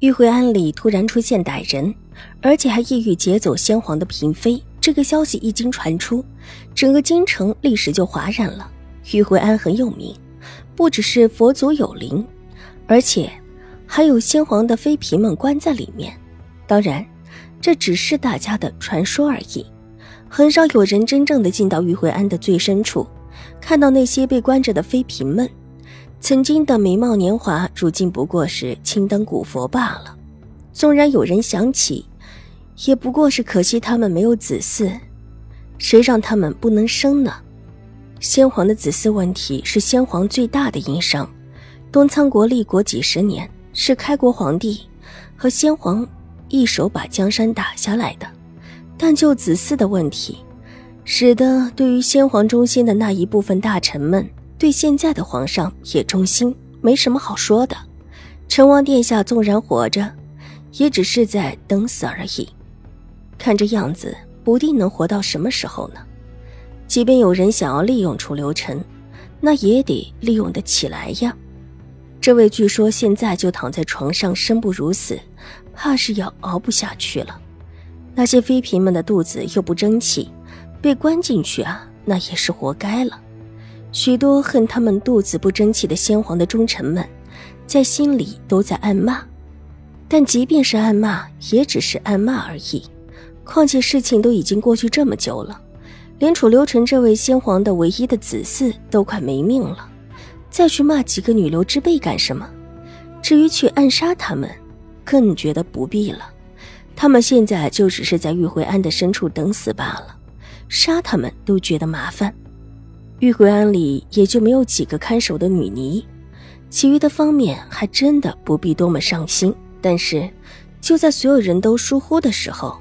玉回庵里突然出现歹人，而且还意欲劫走先皇的嫔妃。这个消息一经传出，整个京城历史就哗然了。玉回庵很有名，不只是佛祖有灵，而且还有先皇的妃嫔们关在里面。当然，这只是大家的传说而已，很少有人真正的进到玉回庵的最深处，看到那些被关着的妃嫔们。曾经的美貌年华，如今不过是青灯古佛罢了。纵然有人想起，也不过是可惜他们没有子嗣。谁让他们不能生呢？先皇的子嗣问题是先皇最大的硬伤。东仓国立国几十年，是开国皇帝和先皇一手把江山打下来的。但就子嗣的问题，使得对于先皇中心的那一部分大臣们。对现在的皇上也忠心，没什么好说的。成王殿下纵然活着，也只是在等死而已。看这样子，不定能活到什么时候呢？即便有人想要利用楚留臣，那也得利用得起来呀。这位据说现在就躺在床上生不如死，怕是要熬不下去了。那些妃嫔们的肚子又不争气，被关进去啊，那也是活该了。许多恨他们肚子不争气的先皇的忠臣们，在心里都在暗骂，但即便是暗骂，也只是暗骂而已。况且事情都已经过去这么久了，连楚留臣这位先皇的唯一的子嗣都快没命了，再去骂几个女流之辈干什么？至于去暗杀他们，更觉得不必了。他们现在就只是在玉回庵的深处等死罢了，杀他们都觉得麻烦。玉回庵里也就没有几个看守的女尼，其余的方面还真的不必多么上心。但是，就在所有人都疏忽的时候，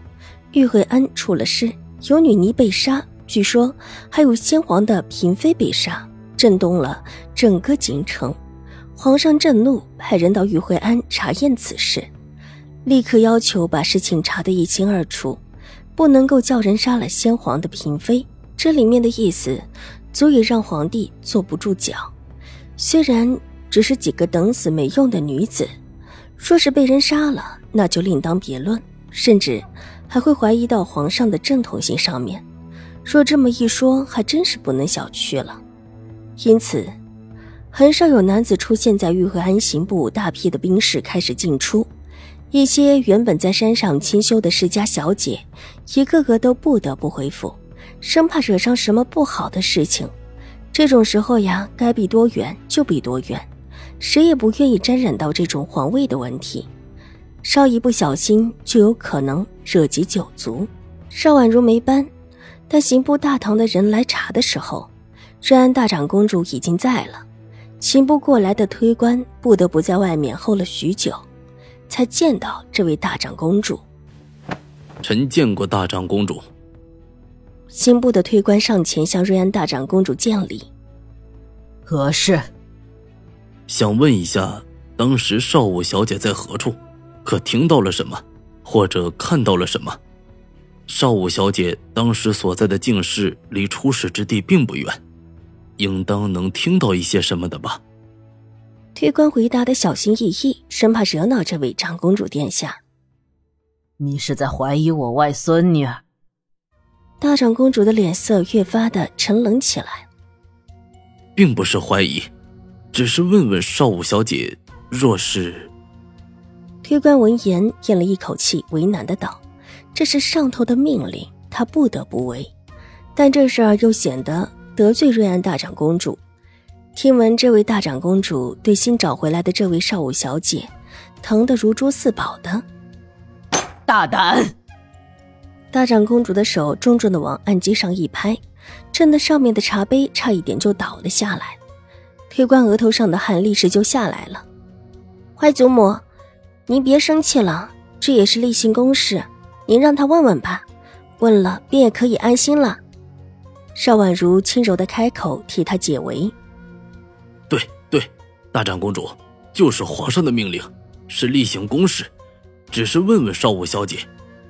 玉回庵出了事，有女尼被杀，据说还有先皇的嫔妃被杀，震动了整个京城。皇上震怒，派人到玉回庵查验此事，立刻要求把事情查得一清二楚，不能够叫人杀了先皇的嫔妃。这里面的意思。足以让皇帝坐不住脚。虽然只是几个等死没用的女子，若是被人杀了，那就另当别论，甚至还会怀疑到皇上的正统性上面。若这么一说，还真是不能小觑了。因此，很少有男子出现在玉和安刑部，大批的兵士开始进出。一些原本在山上清修的世家小姐，一个个都不得不回府。生怕惹上什么不好的事情，这种时候呀，该避多远就避多远，谁也不愿意沾染到这种皇位的问题，稍一不小心就有可能惹及九族。邵婉如没搬，但刑部大堂的人来查的时候，瑞安大长公主已经在了。刑部过来的推官不得不在外面候了许久，才见到这位大长公主。臣见过大长公主。刑部的推官上前向瑞安大长公主见礼。何事？想问一下，当时少武小姐在何处？可听到了什么，或者看到了什么？少武小姐当时所在的境室离出事之地并不远，应当能听到一些什么的吧？推官回答的小心翼翼，生怕惹恼这位长公主殿下。你是在怀疑我外孙女？大长公主的脸色越发的沉冷起来，并不是怀疑，只是问问少武小姐，若是……推官闻言咽了一口气，为难的道：“这是上头的命令，他不得不为。但这事儿又显得得罪瑞安大长公主。听闻这位大长公主对新找回来的这位少武小姐，疼得如珠似宝的，大胆！”大长公主的手重重的往案几上一拍，震得上面的茶杯差一点就倒了下来。推官额头上的汗立时就下来了。坏祖母，您别生气了，这也是例行公事。您让他问问吧，问了便也可以安心了。邵婉如轻柔的开口替他解围。对对，大长公主，就是皇上的命令，是例行公事，只是问问少武小姐，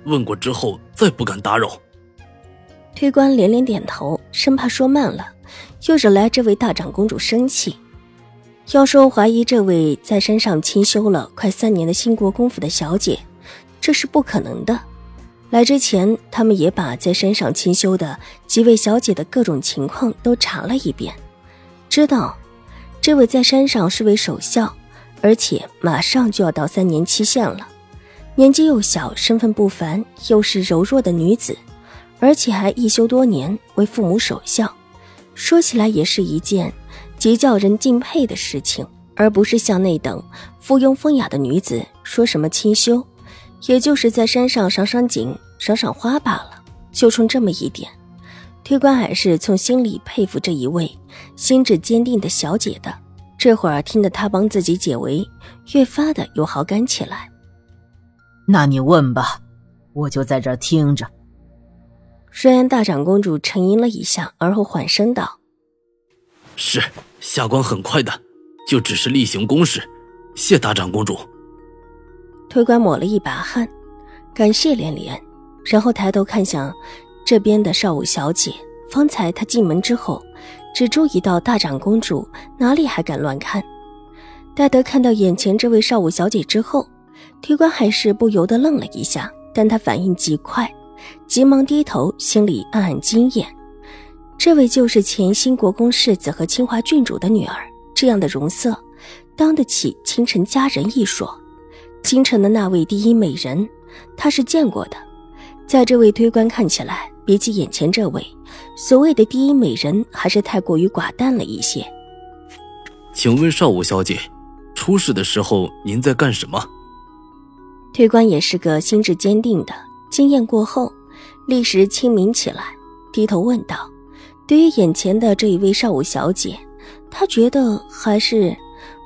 问过之后再不敢打扰。推官连连点头，生怕说慢了，又惹来这位大长公主生气。要说怀疑这位在山上清修了快三年的新国公府的小姐，这是不可能的。来之前，他们也把在山上清修的几位小姐的各种情况都查了一遍，知道这位在山上是位守孝，而且马上就要到三年期限了，年纪又小，身份不凡，又是柔弱的女子。而且还一休多年，为父母守孝，说起来也是一件极叫人敬佩的事情，而不是像那等附庸风雅的女子说什么清修，也就是在山上赏赏景、赏赏花罢了。就冲这么一点，推官还是从心里佩服这一位心智坚定的小姐的。这会儿听得她帮自己解围，越发的有好感起来。那你问吧，我就在这儿听着。虽然大长公主沉吟了一下，而后缓声道：“是下官很快的，就只是例行公事，谢大长公主。”推官抹了一把汗，感谢连连，然后抬头看向这边的少武小姐。方才他进门之后，只注意到大长公主，哪里还敢乱看？待得看到眼前这位少武小姐之后，推官还是不由得愣了一下，但他反应极快。急忙低头，心里暗暗惊艳。这位就是前新国公世子和清华郡主的女儿，这样的容色，当得起倾城佳人一说。京城的那位第一美人，他是见过的。在这位推官看起来，比起眼前这位所谓的第一美人，还是太过于寡淡了一些。请问少武小姐，出事的时候您在干什么？推官也是个心智坚定的。经验过后，立时清明起来，低头问道：“对于眼前的这一位少武小姐，他觉得还是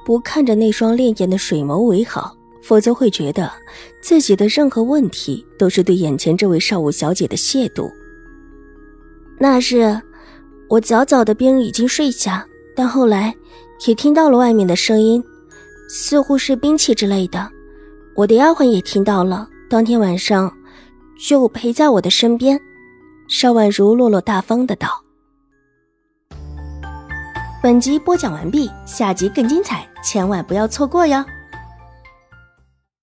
不看着那双潋滟的水眸为好，否则会觉得自己的任何问题都是对眼前这位少武小姐的亵渎。”那是我早早的便已经睡下，但后来也听到了外面的声音，似乎是兵器之类的。我的丫鬟也听到了，当天晚上。就陪在我的身边，邵婉如落落大方的道。本集播讲完毕，下集更精彩，千万不要错过哟。